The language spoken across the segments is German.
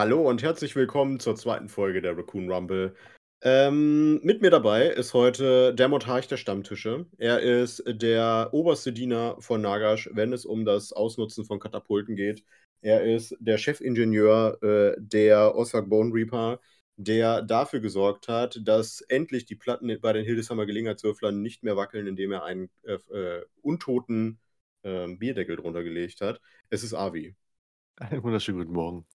Hallo und herzlich willkommen zur zweiten Folge der Raccoon Rumble. Ähm, mit mir dabei ist heute der Montarch der Stammtische. Er ist der oberste Diener von Nagash, wenn es um das Ausnutzen von Katapulten geht. Er ist der Chefingenieur äh, der Ossak Bone Reaper, der dafür gesorgt hat, dass endlich die Platten bei den Hildesheimer Gelegenheitswürflern nicht mehr wackeln, indem er einen äh, äh, untoten ähm, Bierdeckel drunter gelegt hat. Es ist Avi. Einen wunderschönen guten Morgen.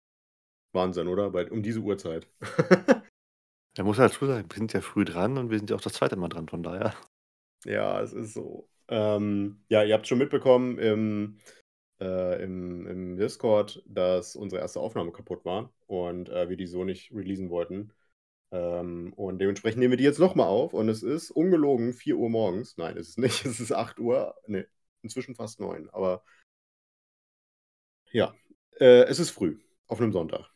Wahnsinn, oder? Bei, um diese Uhrzeit. Er muss halt dazu sagen, wir sind ja früh dran und wir sind ja auch das zweite Mal dran, von daher. Ja, es ist so. Ähm, ja, ihr habt schon mitbekommen im, äh, im, im Discord, dass unsere erste Aufnahme kaputt war und äh, wir die so nicht releasen wollten. Ähm, und dementsprechend nehmen wir die jetzt nochmal auf und es ist ungelogen 4 Uhr morgens. Nein, es ist nicht, es ist 8 Uhr. Ne, inzwischen fast 9. Aber ja, äh, es ist früh auf einem Sonntag.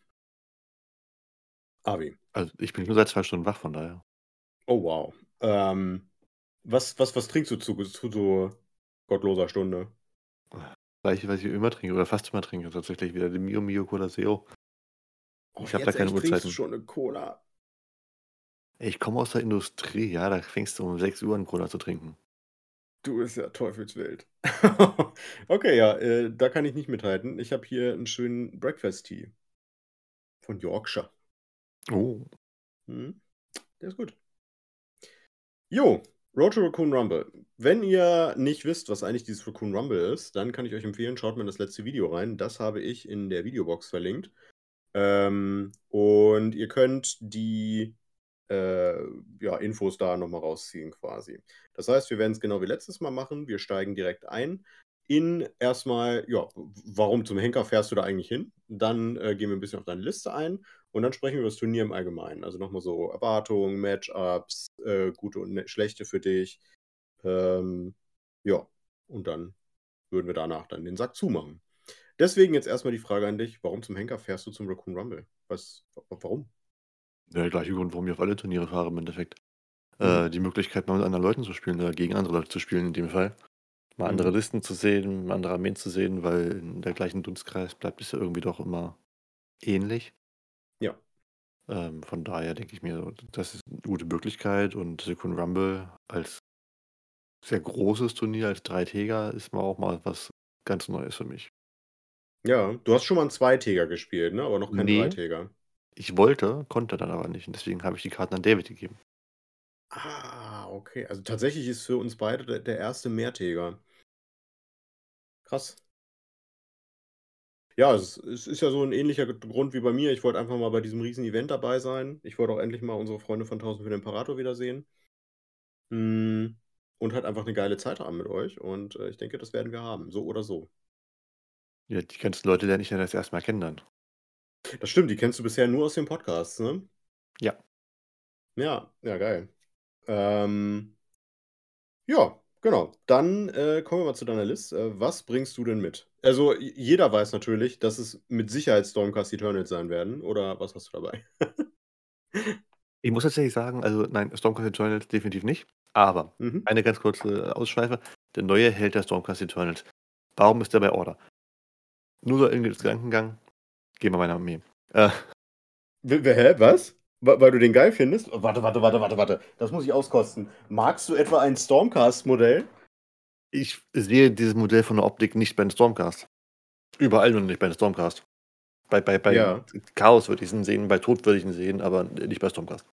Avi. Also ich bin nur seit zwei Stunden wach, von daher. Oh wow. Ähm, was, was, was trinkst du zu, zu so gottloser Stunde? Gleiche, was ich immer trinke, oder fast immer trinke, tatsächlich wieder die Mio Mio Cola Zero. Oh, ich habe da keine Uhrzeiten. schon eine Cola. Ich komme aus der Industrie, ja, da fängst du um 6 Uhr an Cola zu trinken. Du bist ja teufelswild. okay, ja, äh, da kann ich nicht mithalten. Ich habe hier einen schönen Breakfast Tea von Yorkshire. Oh. Hm, der ist gut. Jo, Road to Raccoon Rumble. Wenn ihr nicht wisst, was eigentlich dieses Raccoon Rumble ist, dann kann ich euch empfehlen, schaut mal in das letzte Video rein. Das habe ich in der Videobox verlinkt. Ähm, und ihr könnt die äh, ja, Infos da nochmal rausziehen quasi. Das heißt, wir werden es genau wie letztes Mal machen. Wir steigen direkt ein in erstmal, ja, warum zum Henker fährst du da eigentlich hin? Dann äh, gehen wir ein bisschen auf deine Liste ein und dann sprechen wir über das Turnier im Allgemeinen. Also nochmal so Erwartungen, Matchups, äh, gute und ne-, schlechte für dich. Ähm, ja, und dann würden wir danach dann den Sack zumachen. Deswegen jetzt erstmal die Frage an dich: Warum zum Henker fährst du zum Raccoon Rumble? Was, warum? Der gleiche Grund, warum ich auf alle Turniere fahre im Endeffekt. Mhm. Äh, die Möglichkeit, mal mit anderen Leuten zu spielen oder gegen andere Leute zu spielen in dem Fall. Mal andere mhm. Listen zu sehen, andere Armeen zu sehen, weil in der gleichen Dunstkreis bleibt es ja irgendwie doch immer ähnlich. Ja. Ähm, von daher denke ich mir, das ist eine gute Möglichkeit und Silicon Rumble als sehr großes Turnier, als Dreitäger, ist mal auch mal was ganz Neues für mich. Ja, du hast schon mal einen Zweitäger gespielt, ne? Aber noch keinen Nee. Dreitäger. Ich wollte, konnte dann aber nicht und deswegen habe ich die Karten an David gegeben. Ah, okay. Also tatsächlich ist für uns beide der, der erste Mehrtäger. Krass. Ja, es, es ist ja so ein ähnlicher Grund wie bei mir. Ich wollte einfach mal bei diesem riesen Event dabei sein. Ich wollte auch endlich mal unsere Freunde von 1000 für den Imperator wiedersehen. Mm, und halt einfach eine geile Zeit haben mit euch. Und äh, ich denke, das werden wir haben. So oder so. Ja, die ganzen Leute lerne ich dann das erste Mal kennen dann. Das stimmt, die kennst du bisher nur aus dem Podcast, ne? Ja. Ja, ja, geil. Ähm, ja, genau. Dann äh, kommen wir mal zu deiner Liste. Äh, was bringst du denn mit? Also, jeder weiß natürlich, dass es mit Sicherheit Stormcast Eternals sein werden. Oder was hast du dabei? ich muss tatsächlich sagen, also nein, Stormcast Eternals definitiv nicht. Aber mhm. eine ganz kurze Ausschweife. Der neue Held der Stormcast Eternals. Warum ist der bei Order? Nur so irgendwie das Gedankengang. Gehen wir meine Armee. Äh. Hä? Was? Weil du den geil findest? Oh, warte, warte, warte, warte, warte. Das muss ich auskosten. Magst du etwa ein Stormcast-Modell? Ich sehe dieses Modell von der Optik nicht bei einem Stormcast. Überall nur nicht bei einem Stormcast. Bei, bei, bei ja. Chaos würde ich ihn sehen, bei Tod würde ich ihn sehen, aber nicht bei Stormcast.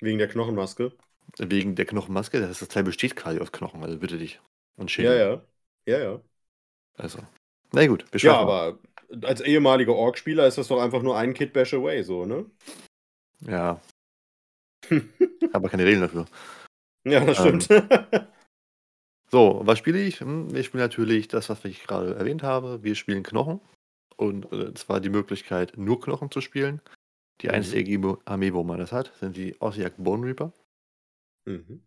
Wegen der Knochenmaske? Wegen der Knochenmaske? Das, das Teil besteht quasi aus Knochen, also bitte dich. Und Schädel. Ja, ja. Ja, ja. Also. Na gut, wir Ja, aber als ehemaliger Orc-Spieler ist das doch einfach nur ein Kid Bash Away, so, ne? Ja. Aber keine Regeln dafür. Ja, das stimmt. Ähm, so, was spiele ich? Hm, ich spiele natürlich das, was ich gerade erwähnt habe. Wir spielen Knochen. Und äh, zwar die Möglichkeit, nur Knochen zu spielen. Die mhm. einzige Armee, wo man das hat, sind die Ossiak Bone Reaper. Mhm.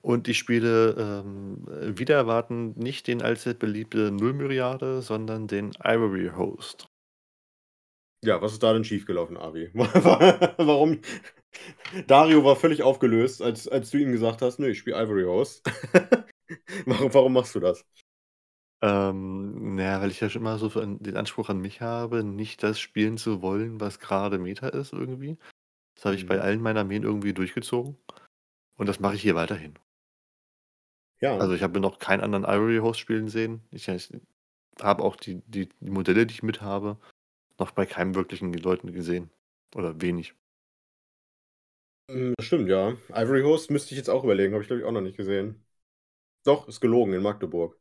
Und ich spiele ähm, wieder erwarten nicht den allzeit beliebte Nullmyriade, sondern den Ivory Host. Ja, was ist da denn schiefgelaufen, Avi? Warum? Dario war völlig aufgelöst, als, als du ihm gesagt hast, nö, ich spiele Ivory Host. warum, warum machst du das? Ähm, na ja, weil ich ja schon immer so den Anspruch an mich habe, nicht das spielen zu wollen, was gerade Meta ist irgendwie. Das habe ich bei Mhm. allen meinen Armeen irgendwie durchgezogen und das mache ich hier weiterhin. Ja. Also, ich habe noch keinen anderen Ivory Host spielen sehen. Ich ich habe auch die die die Modelle, die ich mit habe, noch bei keinem wirklichen Leuten gesehen oder wenig. Das stimmt, ja. Ivory Host müsste ich jetzt auch überlegen, habe ich, glaube ich, auch noch nicht gesehen. Doch, ist gelogen in Magdeburg.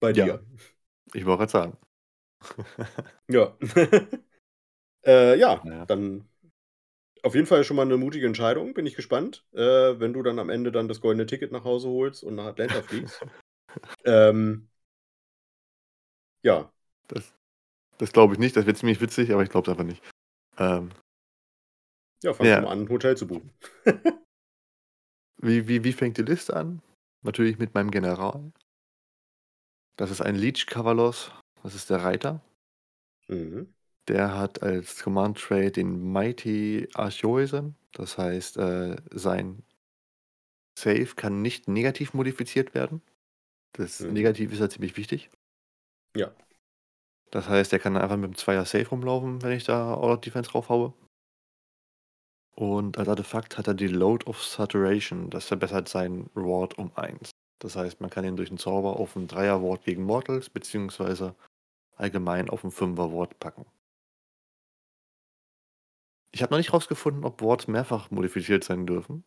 Bei Ja. dir. Ich wollte grad sagen. Ja. Äh, ja, ja. dann auf jeden Fall schon mal 'ne mutige Entscheidung. Bin ich gespannt, äh, wenn du dann am Ende dann das goldene Ticket nach Hause holst und nach Atlanta fliegst. Ähm ja. Das das glaube ich nicht. Das wäre ziemlich witzig, aber ich glaube es einfach nicht. Ähm Ja, fang Ja. mal an, 'n Hotel zu buchen. Wie wie wie fängt die Liste an? Natürlich mit meinem General. Das ist ein Leech Kavalos. Das ist der Reiter. Mhm. Der hat als Command Trait den Mighty Archoisen. Das heißt, äh, sein Save kann nicht negativ modifiziert werden. Das Mhm. Negativ ist halt ziemlich wichtig. Ja. Das heißt, er kann einfach mit 'm Zweier Save rumlaufen, wenn ich da Out Defense drauf haue. Und als Artefakt hat er die Load of Saturation. Das verbessert seinen Ward um 1. Das heißt, man kann ihn durch 'n Zauber auf 'n Dreier Ward gegen Mortals beziehungsweise allgemein auf 'n Fünfer Ward packen. Ich habe noch nicht rausgefunden, ob Wards mehrfach modifiziert sein dürfen.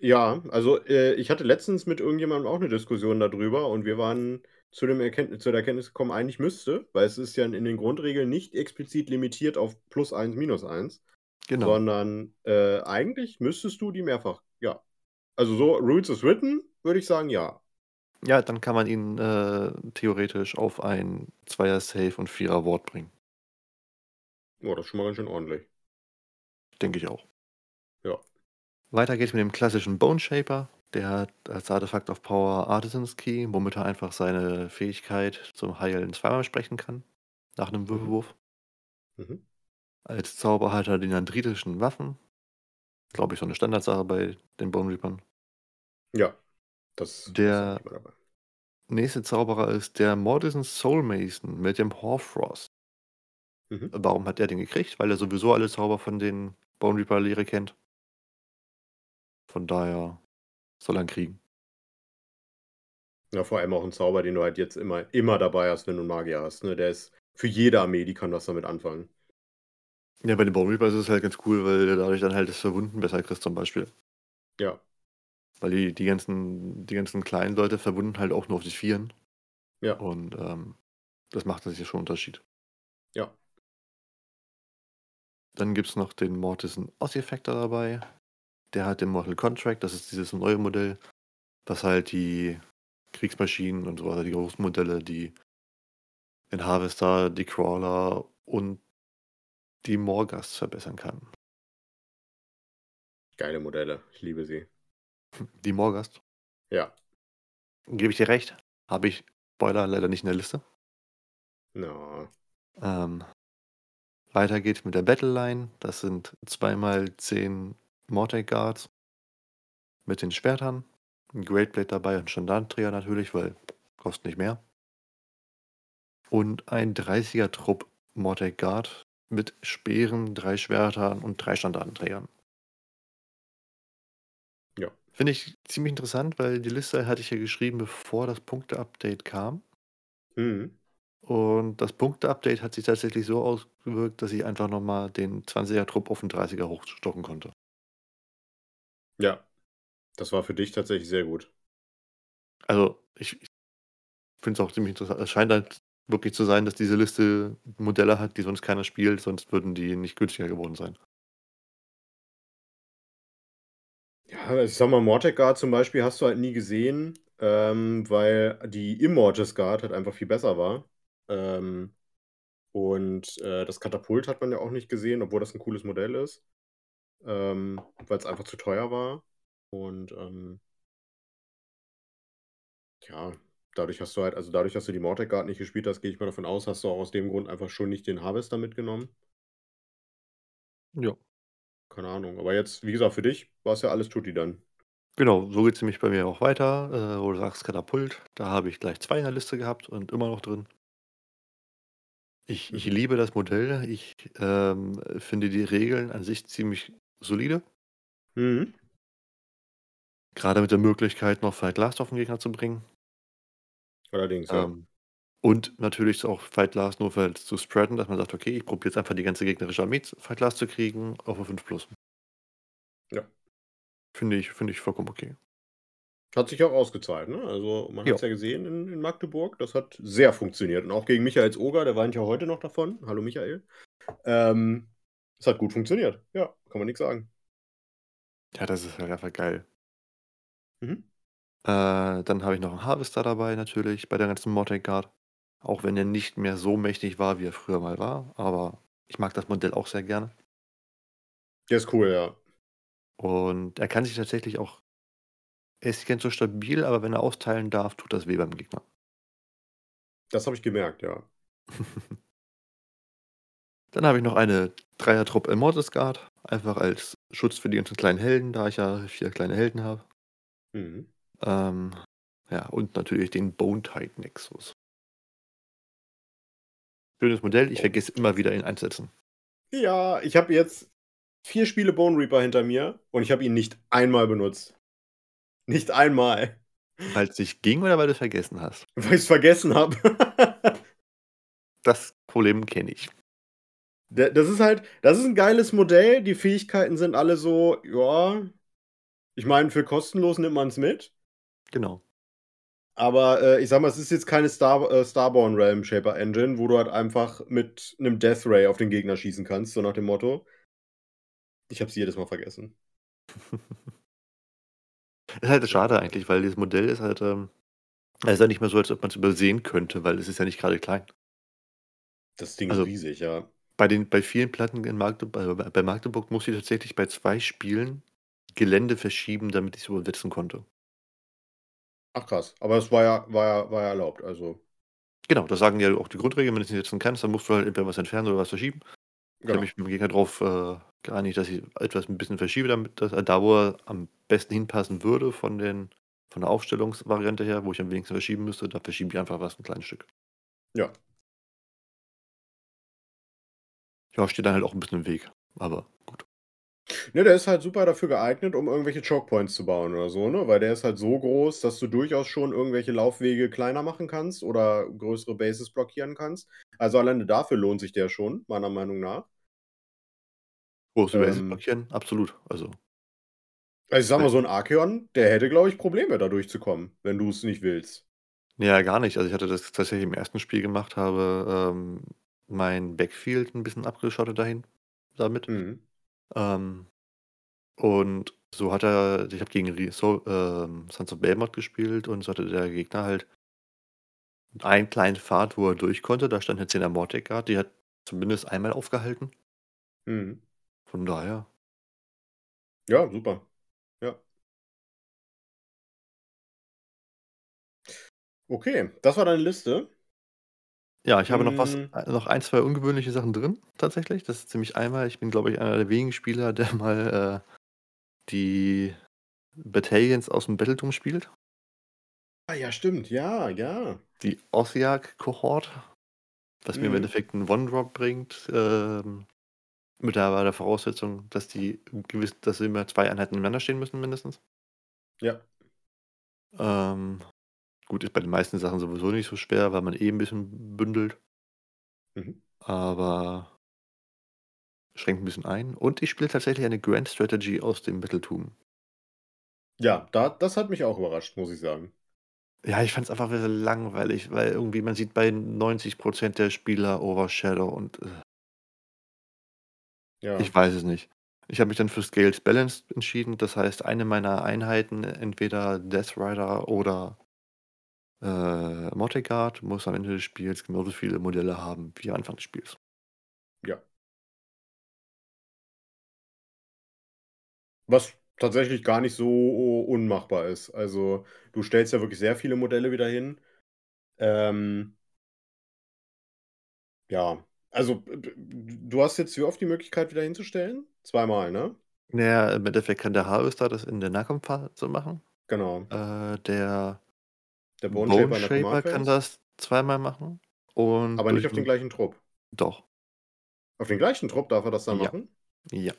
Ja, also, äh, ich hatte letztens mit irgendjemandem auch 'ne Diskussion da drüber und wir waren zu dem Erkenntnis zu der Erkenntnis gekommen, eigentlich müsste, weil es ist ja in den Grundregeln nicht explizit limitiert auf +1, -1, Genau. sondern, äh, eigentlich müsstest du die mehrfach ja. Also, so Rules as written, würde ich sagen, ja. Ja, dann kann man ihn, äh, theoretisch auf ein Zweier Save und Vierer Ward bringen. Ja, das ist schon mal ganz schön ordentlich. Denke ich auch. Ja. Weiter geht's mit dem klassischen Bone Shaper. Der hat als Artefakt of Power Artisan's Key, womit er einfach seine Fähigkeit zum Heilen zweimal sprechen kann, nach 'nem Mhm. Würfelwurf. Mhm. Als Zauber hat er die nandritischen Waffen. Glaube ich, so 'ne Standardsache bei den Bone Reapern. Ja, das ist Der dabei. nächste Zauberer ist der Mortison's Soul Mason mit dem Hoarfrost. Mhm. Warum hat er den gekriegt? Weil er sowieso alle Zauber von den Bone Reaper Lehre kennt. Von daher soll er ihn kriegen. Ja, vor allem auch 'n Zauber, den du halt jetzt immer immer dabei hast, wenn du 'n Magier hast, ne? Der ist für jede Armee, die kann was damit anfangen. Ja, bei den Bone Reapers ist es halt ganz cool, weil du dadurch dann halt das Verwunden besser kriegst zum Beispiel. Ja. Weil die die ganzen die ganzen kleinen Leute verwunden halt auch nur auf die Vieren. Ja. Und, ähm, das macht natürlich schon 'n Unterschied. Ja. Dann gibt's noch den Mortison Ossifactor dabei. Der hat den Mortal Contract, das ist dieses neue Modell, das halt die Kriegsmaschinen und so weiter, die großen Modelle, die den Harvester, die Crawler und die Morghast verbessern kann. Geile Modelle, ich liebe sie. Die Morghast? Ja. Gebe ich dir recht, habe ich Spoiler leider nicht in der Liste. Na. Ähm, weiter geht's mit der Battle Line. Das sind 2 mal 10 Mortek Guards mit den Schwertern, 'n Great Blade dabei und Standardträger natürlich, weil kostet nicht mehr. Und ein 30er Trupp Mortek Guard mit Speeren, 3 Schwertern und 3 Standardenträgern. Ja. Finde ich ziemlich interessant, weil die Liste hatte ich ja geschrieben, bevor das Punkte-Update kam. Mhm. Und das Punkte-Update hat sich tatsächlich so ausgewirkt, dass ich einfach noch mal den 20er Trupp auf 'n 30er hochstocken konnte. Ja. Das war für dich tatsächlich sehr gut. Also, ich ich finde es auch ziemlich interessant. Es scheint halt wirklich zu sein, dass diese Liste Modelle hat, die sonst keiner spielt, sonst würden die nicht günstiger geworden sein. Ja, ich sage mal, Mortek Guard zum Beispiel hast du halt nie gesehen, ähm, weil die Immortis Guard halt einfach viel besser war. Ähm, und, äh, das Katapult hat man ja auch nicht gesehen, obwohl das 'n cooles Modell ist, ähm, weil's einfach zu teuer war. Und, ähm ja, dadurch hast du halt also, dadurch, dass du die Mortek Guard nicht gespielt hast, gehe ich mal davon aus, hast du auch aus dem Grund einfach schon nicht den Harvester mitgenommen. Ja. Keine Ahnung. Aber jetzt, wie gesagt, für dich war's ja alles tutti dann. Genau, so geht's nämlich bei mir auch weiter. Äh, wo du sagst Katapult, da habe ich gleich 2 in der Liste gehabt und immer noch drin. Ich ich Mhm. liebe das Modell. Ich, ähm, finde die Regeln an sich ziemlich solide. Mhm. Grade mit der Möglichkeit, noch Fight Last auf 'n Gegner zu bringen. Allerdings, ja. Ähm, und natürlich auch Fight Last notfalls zu spreaden, dass man sagt: „Okay, ich probiere jetzt einfach die ganze gegnerische Armee Fight Last zu kriegen auf 'ne 5 +.“ Ja. Finde ich finde ich vollkommen okay. Hat sich auch ausgezahlt, ne? Also, man Ja. hat's ja gesehen in in Magdeburg. Das hat sehr funktioniert und auch gegen Michaels Oger, der weint ja heute noch davon. Hallo Michael. Ähm, es hat gut funktioniert. Ja, kann man nix sagen. Ja, das ist halt einfach geil. Mhm. Äh, dann habe ich noch 'n Harvester dabei natürlich bei der ganzen Mortek Guard. Auch wenn er nicht mehr so mächtig war, wie er früher mal war, aber ich mag das Modell auch sehr gerne. Der ist cool, ja. Und er kann sich tatsächlich auch er ist nicht ganz so stabil, aber wenn er austeilen darf, tut das weh beim Gegner. Das habe ich gemerkt, ja. Dann habe ich noch eine Dreiertruppe Immortis Guard, einfach als Schutz für die ganzen kleinen Helden, da ich ja 4 kleine Helden habe. Mhm. Ähm, ja, und natürlich den Bone-Tide Nexus. Schönes Modell, ich Oh. vergesse immer wieder, ihn einzusetzen. Ja, ich habe jetzt 4 Spiele Bone Reaper hinter mir und ich habe ihn nicht einmal benutzt. Nicht einmal. Weil's nicht ging oder weil du's vergessen hast? Weil ich's vergessen habe. Das Problem kenne ich. Das ist halt das ist 'n geiles Modell. Die Fähigkeiten sind alle so, ja ich meine, für kostenlos nimmt man's mit. Genau. Aber, äh, ich sage mal, es ist jetzt keine Star äh, Starborn Realm Shaper Engine, wo du halt einfach mit 'nem Death Ray auf den Gegner schießen kannst, so nach dem Motto. Ich habe es jedes Mal vergessen. Ist halt schade eigentlich, weil dieses Modell ist halt, ähm es ist ja nicht mehr so, als ob man's übersehen könnte, weil es ist ja nicht grade klein. Das Ding ist Also, riesig, ja. Bei den bei vielen Platten in Magde bei bei Magdeburg musste ich tatsächlich bei 2 Spielen Gelände verschieben, damit ich's übersetzen konnte. Ach krass, aber das war ja war ja war ja erlaubt, also Genau, das sagen ja auch die Grundregeln, wenn du's nicht setzen kannst, dann musst du halt entweder was entfernen oder was verschieben. Ich habe Genau. mich mit dem Gegner drauf, äh, geeinigt, dass ich etwas 'n bisschen verschiebe, damit dass er da, wo er am besten hinpassen würde von den von der Aufstellungsvariante her, wo ich am wenigsten verschieben müsste, da verschiebe ich einfach was 'n kleines Stück. Ja. Ja, steht dann halt auch 'n bisschen im Weg, aber gut. Ne, der ist halt super dafür geeignet, um irgendwelche Choke Points zu bauen oder so, ne? Weil der ist halt so groß, dass du durchaus schon irgendwelche Laufwege kleiner machen kannst oder größere Bases blockieren kannst. Also, alleine dafür lohnt sich der schon, meiner Meinung nach. Große Bases Ähm blockieren, absolut. Also Also, ich Weil mal, so 'n Archaon, der hätte, glaube ich, Probleme, da durchzukommen, wenn du's nicht willst. Ja, gar nicht. Also, ich hatte das tatsächlich im 1. Spiel gemacht, habe, ähm, mein Backfield 'n bisschen abgeschottet dahin damit. Mhm. Ähm, und so hat er ich habe gegen so ähm, Sons of Behemoth gespielt und so hatte der Gegner halt einen kleinen Pfad, wo er durch konnte. Da stand 'ne 10er Mortek Guard, die hat zumindest einmal aufgehalten. Mhm. Von daher Ja, super. Ja. Okay, das war deine Liste? Ja, ich habe noch was Hm. äh, noch 1, 2 ungewöhnliche Sachen drin tatsächlich. Das ist ziemlich einmal ich bin, glaube ich, einer der wenigen Spieler, der mal, äh, die Battalions aus'm Battledome spielt. Ah ja, stimmt. Ja, ja. Die Ossiarch Cohort, was mir im Mhm. Endeffekt 'n One Drop bringt, ähm, mit der der Voraussetzung, dass die gewiss dass immer 2 Einheiten nebeneinander stehen müssen mindestens. Ja. Ähm, gut, ist bei den meisten Sachen sowieso nicht so schwer, weil man eh 'n bisschen bündelt. Mhm. Aber schränkt 'n bisschen ein. Und ich spiele tatsächlich eine Grand Strategy aus dem Battletome. Ja, da das hat mich auch überrascht, muss ich sagen. Ja, ich fand's einfach wieder langweilig, weil irgendwie man sieht bei 90 % der Spieler Overshadow und, äh Ja. Ich weiß es nicht. Ich habe mich dann für Scales Balanced entschieden. Das heißt, eine meiner Einheiten, entweder Death Rider oder äh, Mortek Guard, muss am Ende des Spiels genauso viele Modelle haben wie am Anfang des Spiels. Ja. Was tatsächlich gar nicht so unmachbar ist. Also, du stellst ja wirklich sehr viele Modelle wieder hin. Ähm Ja, also, du hast jetzt wie oft die Möglichkeit, wieder hinzustellen? Zweimal, ne? Ja, im Endeffekt kann der Harvester das in der Nahkampfphase machen. Genau. Äh, der Der Bone Bone Shaper Shaper kann das zweimal machen. Und Aber nicht auf den gleichen Trupp. Doch. Auf den gleichen Trupp darf er das dann Ja. machen? Ja.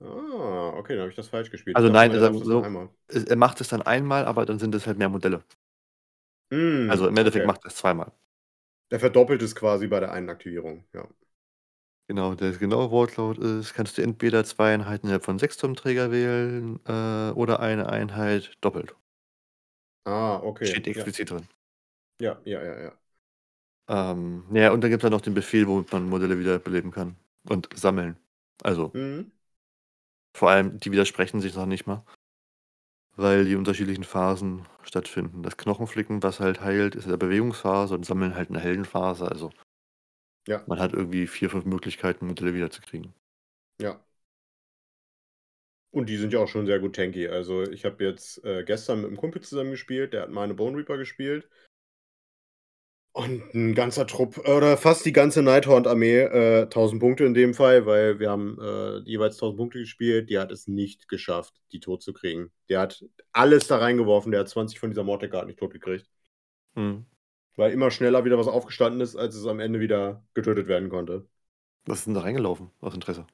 Ah, okay, dann habe ich das falsch gespielt. Also nein, das nur so, er macht es dann einmal, aber dann sind es halt mehr Modelle. Also Hm, im Endeffekt okay. macht er es zweimal. Der verdoppelt es quasi bei der einen Aktivierung, ja. Genau, der genaue Wortlaut ist, kannst du entweder 2 Einheiten innerhalb von 6 Turmträger wählen, äh, oder eine Einheit doppelt. Ah, okay, Steht ja. explizit drin. Ja, ja, ja, ja. Ähm, ja, und dann gibt's halt noch den Befehl, womit man Modelle wiederbeleben kann und sammeln. Also Mhm. vor allem, die widersprechen sich noch nicht mal, weil die unterschiedlichen Phasen stattfinden. Das Knochenflicken, was halt heilt, ist in der Bewegungsphase und Sammeln halt in der Heldenphase. Also Ja. man hat irgendwie 4, 5 Möglichkeiten, Modelle wiederzukriegen. Ja. Und die sind ja auch schon sehr gut tanky. Also, ich habe jetzt, äh, gestern mit 'm Kumpel zusammen gespielt, der hat meine Bone Reaper gespielt. Und 'n ganzer Trupp oder fast die ganze Nighthaunt-Armee, äh, 1000 Punkte in dem Fall, weil wir haben, äh, jeweils 1000 Punkte gespielt. Die hat es nicht geschafft, die totzukriegen. Der hat alles da reingeworfen. Der hat 20 von dieser Mordecke nicht totgekriegt. Mhm. Weil immer schneller wieder was aufgestanden ist, als es am Ende wieder getötet werden konnte. Was ist denn da reingelaufen aus Interesse?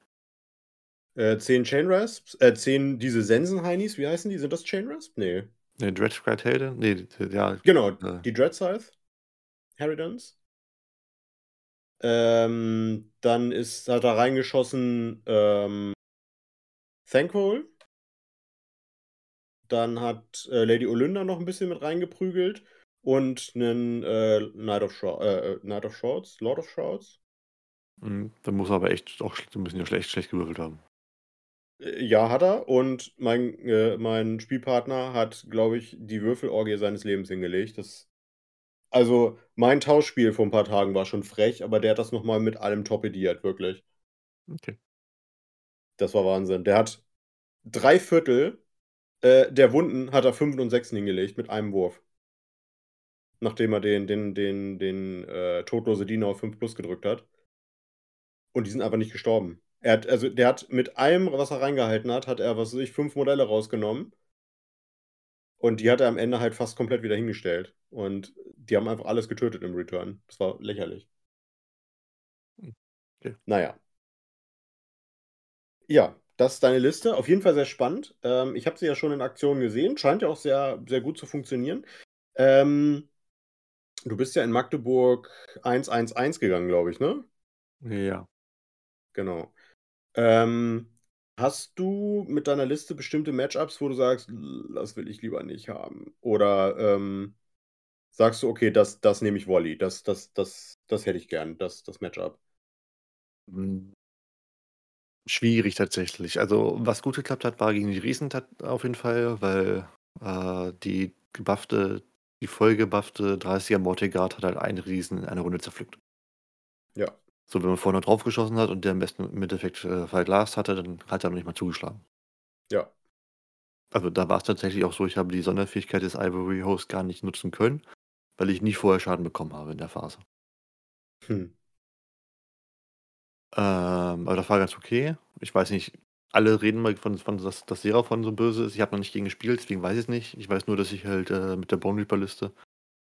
Äh, 10 Chain Rasps, äh, 10 diese Sensenheinis, wie heißen die? Sind das Chain Rasp? Ne. Ne, Dreadcry Helden? Ne, d ja, Genau, äh die Dread Scythe. Harridans. Ähm, dann ist hat er reingeschossen, ähm Thanquol. Dann hat, äh, Lady Olynder noch 'n bisschen mit reingeprügelt und 'nen, äh, Knight of Shroud äh, äh, Knight of Shrouds, Lord of Shrouds. Mhm, da muss er aber echt auch so 'n bisschen schlecht schlecht gewürfelt haben. Äh, ja, hat er. Und mein äh, mein Spielpartner hat, glaube ich, die Würfelorgie seines Lebens hingelegt. Das also, mein Tauschspiel vor 'n paar Tagen war schon frech, aber der hat das noch mal mit allem torpediert, wirklich. Okay. Das war Wahnsinn. Der hat 3/4, äh, der Wunden hat er 5en und 6en hingelegt mit einem Wurf. Nachdem er den den den den, äh, Todlose Diener auf 5+ gedrückt hat. Und die sind einfach nicht gestorben. Er hat also, der hat mit allem, was er reingehalten hat, hat er, was weiß ich, 5 Modelle rausgenommen. Und die hat er am Ende halt fast komplett wieder hingestellt. Und die haben einfach alles getötet im Return. Das war lächerlich. Okay. Na ja. Ja, das ist deine Liste. Auf jeden Fall sehr spannend. Ähm, ich habe sie ja schon in Aktion gesehen. Scheint ja auch sehr sehr gut zu funktionieren. Ähm, du bist ja in Magdeburg 1-1-1 gegangen, glaube ich, ne? Ja. Genau. Ähm, hast du mit deiner Liste bestimmte Matchups, wo du sagst: „Das will ich lieber nicht haben?“ Oder, ähm, sagst du: „Okay, das das nehme ich Volley. Das das das das hätte ich gern, das das Matchup?“ Hm. Schwierig tatsächlich. Also, was gut geklappt hat, war gegen die Riesen auf jeden Fall, weil, äh, die gebuffte die voll gebuffte 30er Mortigard hat halt einen Riesen in einer Runde zerpflückt. Ja. So, wenn man vorne drauf geschossen hat und der am besten im Endeffekt, äh, verglast hatte, dann hat er noch nicht mal zugeschlagen. Ja. Also, da war's tatsächlich auch so, ich habe die Sonderfähigkeit des Ivory Host gar nicht nutzen können, weil ich nie vorher Schaden bekommen habe in der Phase. Hm. Ähm, aber das war ganz okay. Ich weiß nicht, alle reden mal von von dass dass Seraphon so böse ist. Ich habe noch nicht gegen gespielt, deswegen weiß ich's nicht. Ich weiß nur, dass ich halt, äh, mit der Bone Reaper Liste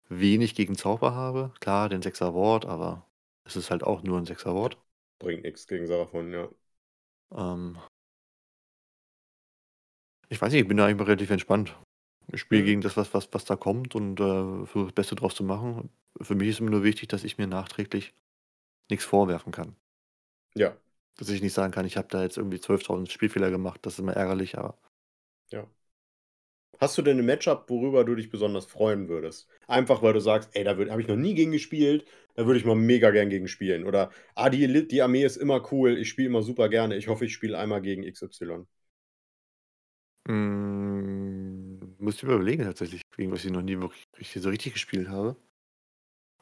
wenig gegen Zauber habe. Klar, den 6er Ward, aber es ist halt auch nur 'n 6er Ward. Bringt nix gegen Seraphon, ja. Ähm ich weiß nicht, ich bin da eigentlich mal relativ entspannt. Ich spiele Mhm. gegen das, was was was da kommt und, äh, versuche das Beste draus zu machen. Für mich ist immer nur wichtig, dass ich mir nachträglich nix vorwerfen kann. Ja. Dass ich nicht sagen kann, ich habe da jetzt irgendwie 12.000 Spielfehler gemacht. Das ist immer ärgerlich, aber Ja. Hast du denn 'n Matchup, worüber du dich besonders freuen würdest? Einfach, weil du sagst: „Ey, da habe ich noch nie gegen gespielt, da würde ich mal mega gern gegen spielen.“ Oder: „Ah, die die Armee ist immer cool, ich spiele immer super gerne. Ich hoffe, ich spiele einmal gegen XY.“ Hm, muss ich mir überlegen tatsächlich, gegen was ich noch nie wirklich so richtig gespielt habe.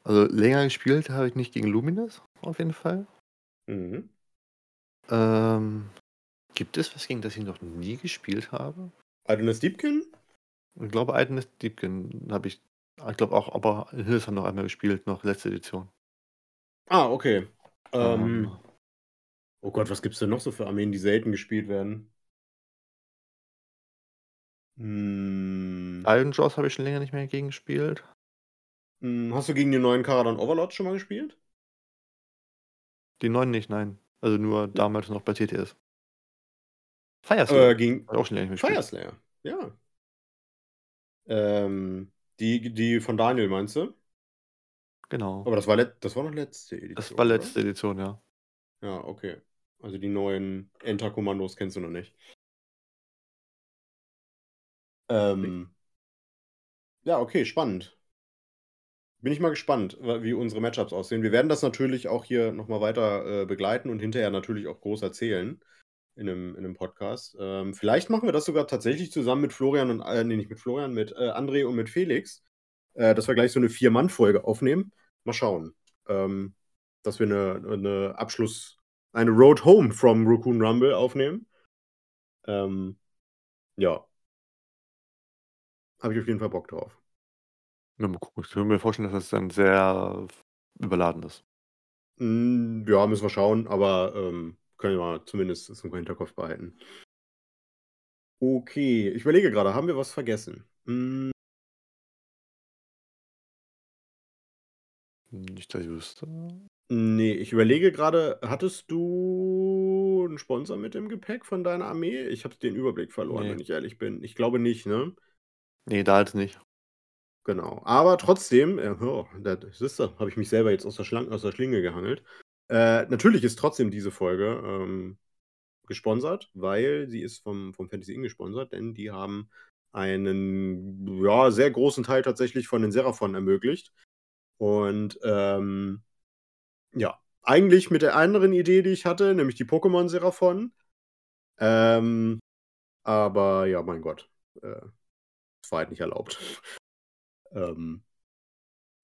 Also, länger gespielt habe ich nicht gegen Luminous, auf jeden Fall. Mhm. Ähm, gibt es was, gegen das ich noch nie gespielt habe? Idoneth Deepkin? Ich glaube, Idoneth Deepkin habe ich ich glaube auch, aber in Hildesheim noch einmal gespielt, noch letzte Edition. Ah, okay. Ähm Ähm Oh Gott, was gibt's denn noch so für Armeen, die selten gespielt werden? Hm, Iron Jaws habe ich schon länger nicht mehr gegen gespielt. hm, hast du gegen den neuen Karadan Overlord schon mal gespielt? Die neuen nicht, nein. Also nur damals noch bei TTS. Fireslayer. Äh, gegen auch schon länger nicht mehr. Fireslayer, ja. Ähm, die, die von Daniel meinst du? Genau. Aber das war, das war noch letzte Edition. Das war oder? letzte Edition, ja. Ja, okay. Also die neuen Enter-Kommandos kennst du noch nicht. Ähm, ja, okay, spannend. Bin ich mal gespannt, wie unsere Matchups aussehen. Wir werden das natürlich auch hier nochmal weiter äh, begleiten und hinterher natürlich auch groß erzählen in einem, in einem Podcast. Ähm, vielleicht machen wir das sogar tatsächlich zusammen mit Florian und, äh, nee, nicht mit Florian, mit äh, André und mit Felix, äh, dass wir gleich so eine Vier-Mann-Folge aufnehmen. Mal schauen. Ähm, dass wir eine, eine Abschluss, eine Road Home from Raccoon Rumble aufnehmen. Ähm, ja. Habe ich auf jeden Fall Bock drauf. Ja, mal gucken. Ich kann mir vorstellen, dass das dann sehr überladen ist. Mm, Ja, müssen wir schauen, aber ähm, können wir mal zumindest das im Hinterkopf behalten. Okay, ich überlege gerade, haben wir was vergessen? Mm, Nicht, dass ich wüsste. Nee, ich überlege gerade, hattest du einen Sponsor mit im Gepäck von deiner Armee? Ich habe den Überblick verloren, Nee. wenn ich ehrlich bin. Ich glaube nicht, ne? Nee, da jetzt nicht. Genau. Aber trotzdem, äh, oh, da, siehst du, habe ich mich selber jetzt aus der, Schlang aus der Schlinge gehangelt. Äh, natürlich ist trotzdem diese Folge ähm, gesponsert, weil sie ist vom, vom Fantasy Inn gesponsert, denn die haben einen ja, sehr großen Teil tatsächlich von den Seraphon ermöglicht. Und ähm, ja, eigentlich mit der anderen Idee, die ich hatte, nämlich die Pokémon Seraphon. Ähm, aber ja, mein Gott. Äh, das war halt nicht erlaubt. ähm,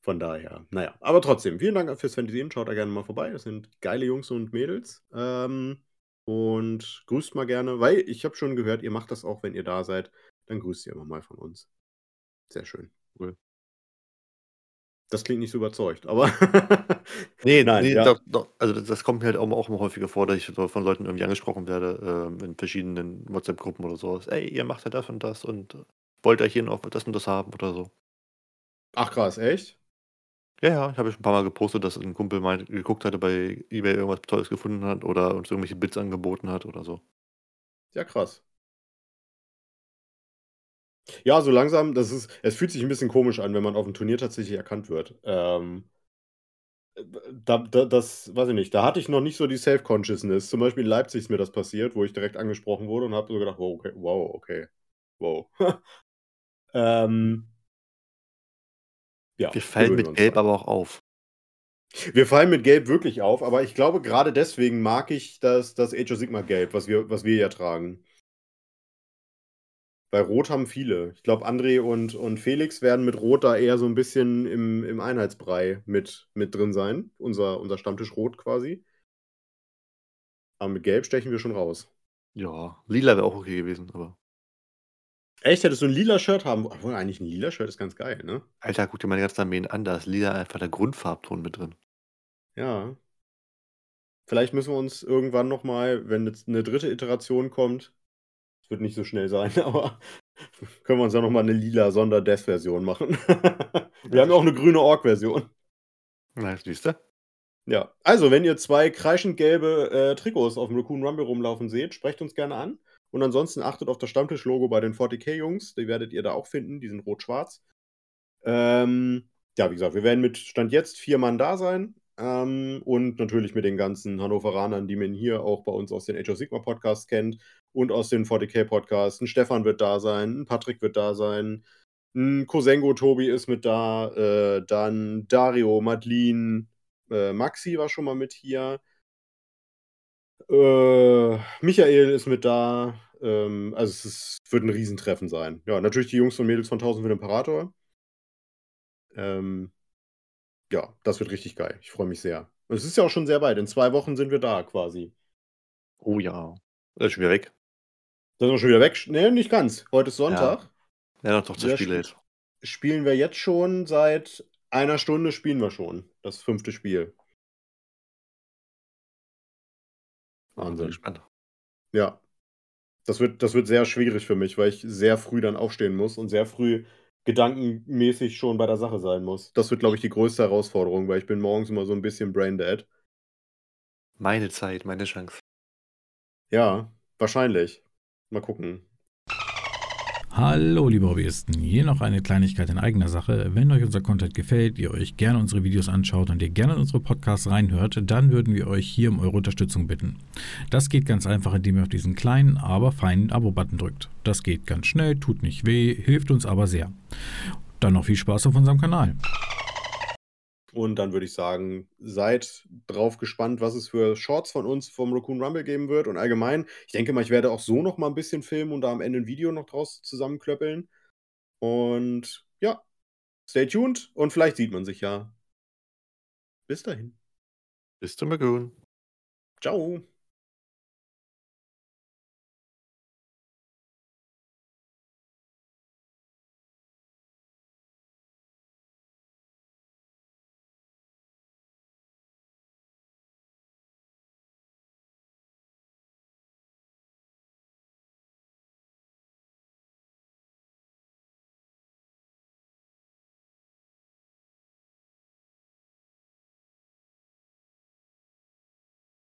von daher, naja. Aber trotzdem, vielen Dank fürs Fantasy Inn. Schaut da gerne mal vorbei. Das sind geile Jungs und Mädels. Ähm, und grüßt mal gerne, weil ich habe schon gehört, ihr macht das auch, wenn ihr da seid. Dann grüßt ihr immer mal von uns. Sehr schön. Cool. Das klingt nicht so überzeugt, aber. Nee, Nein, nee ja. doch, doch. Also das, kommt mir halt auch, auch immer häufiger vor, dass ich von Leuten irgendwie angesprochen werde, ähm, in verschiedenen WhatsApp-Gruppen oder sowas. Ey, ihr macht ja das und das und äh, wollt ihr hier noch das und das haben oder so. Ach krass, echt? Ja, ja, ich habe schon ein paar Mal gepostet, dass ein Kumpel mal geguckt hatte, bei eBay irgendwas Tolles gefunden hat oder uns irgendwelche Bits angeboten hat oder so. Ja, krass. Ja, so langsam, das ist, es fühlt sich ein bisschen komisch an, wenn man auf dem Turnier tatsächlich erkannt wird. Ähm, da, da, das, weiß ich nicht, da hatte ich noch nicht so die Self-Consciousness. Zum Beispiel in Leipzig ist mir das passiert, wo ich direkt angesprochen wurde und habe so gedacht, wow, okay, wow, okay, wow. ähm, ja, Wir fallen mit Gelb dran. aber auch auf. Wir fallen mit Gelb wirklich auf, aber ich glaube, gerade deswegen mag ich das, das Age of Sigma Gelb, was wir, was wir ja tragen. Bei Rot haben viele. Ich glaube, André und, und Felix werden mit Rot da eher so ein bisschen im, im Einheitsbrei mit, mit drin sein. Unser, unser Stammtisch Rot quasi. Aber mit Gelb stechen wir schon raus. Ja, lila wäre auch okay gewesen, aber. Echt? Hättest du ein lila Shirt haben? Obwohl, eigentlich ein lila Shirt ist ganz geil, ne? Alter, guck dir meine ganzen Armeen an, da ist lila einfach der Grundfarbton mit drin. Ja. Vielleicht müssen wir uns irgendwann nochmal, wenn jetzt eine dritte Iteration kommt, es wird nicht so schnell sein, aber können wir uns ja nochmal eine lila Sonder-Death-Version machen. wir haben ja auch eine grüne Ork-Version. Na, siehst du? Ja, also wenn ihr zwei kreischend gelbe äh, Trikots auf dem Raccoon Rumble rumlaufen seht, sprecht uns gerne an. Und ansonsten achtet auf das Stammtisch-Logo bei den 40k-Jungs. Die werdet ihr da auch finden. Die sind rot-schwarz. Ähm, ja, wie gesagt, wir werden mit Stand jetzt vier Mann da sein. Ähm, und natürlich mit den ganzen Hannoveranern, die man hier auch bei uns aus den Age of Sigma Podcasts kennt und aus den 40k Podcasts. Ein Stefan wird da sein, ein Patrick wird da sein, ein Kosengo Tobi ist mit da, äh, dann Dario, Madeline, äh, Maxi war schon mal mit hier. Äh, Michael ist mit da. Ähm, also es ist, wird ein Riesentreffen sein. Ja, natürlich die Jungs und Mädels von 1000 für den Imperator. Ähm, ja, das wird richtig geil. Ich freue mich sehr. Und es ist ja auch schon sehr weit. In zwei Wochen sind wir da quasi. Oh ja. Das ist schon wieder weg. Sind wir schon wieder weg? Nee, nicht ganz. Heute ist Sonntag. Ja, noch doch Wir Spiele sp- jetzt. Spielen wir jetzt schon seit einer Stunde spielen wir schon. Das fünfte Spiel. Wahnsinn. gespannt. Ja. Das wird, das wird sehr schwierig für mich, weil ich sehr früh dann aufstehen muss und sehr früh gedankenmäßig schon bei der Sache sein muss. Das wird, glaube ich, die größte Herausforderung, weil ich bin morgens immer so ein bisschen braindead. Meine Zeit, meine Chance. Ja, wahrscheinlich. Mal gucken. Hallo liebe Hobbyisten, hier noch eine Kleinigkeit in eigener Sache. Wenn euch unser Content gefällt, ihr euch gerne unsere Videos anschaut und ihr gerne in unsere Podcasts reinhört, dann würden wir euch hier um eure Unterstützung bitten. Das geht ganz einfach, indem ihr auf diesen kleinen, aber feinen Abo-Button drückt. Das geht ganz schnell, tut nicht weh, hilft uns aber sehr. Dann noch viel Spaß auf unserem Kanal. Und dann würde ich sagen, seid drauf gespannt, was es für Shorts von uns vom Raccoon Rumble geben wird. Und allgemein, ich denke mal, ich werde auch so noch mal ein bisschen filmen und da am Ende ein Video noch draus zusammenklöppeln. Und ja, stay tuned und vielleicht sieht man sich ja. Bis dahin. Bis zum Raccoon. Ciao.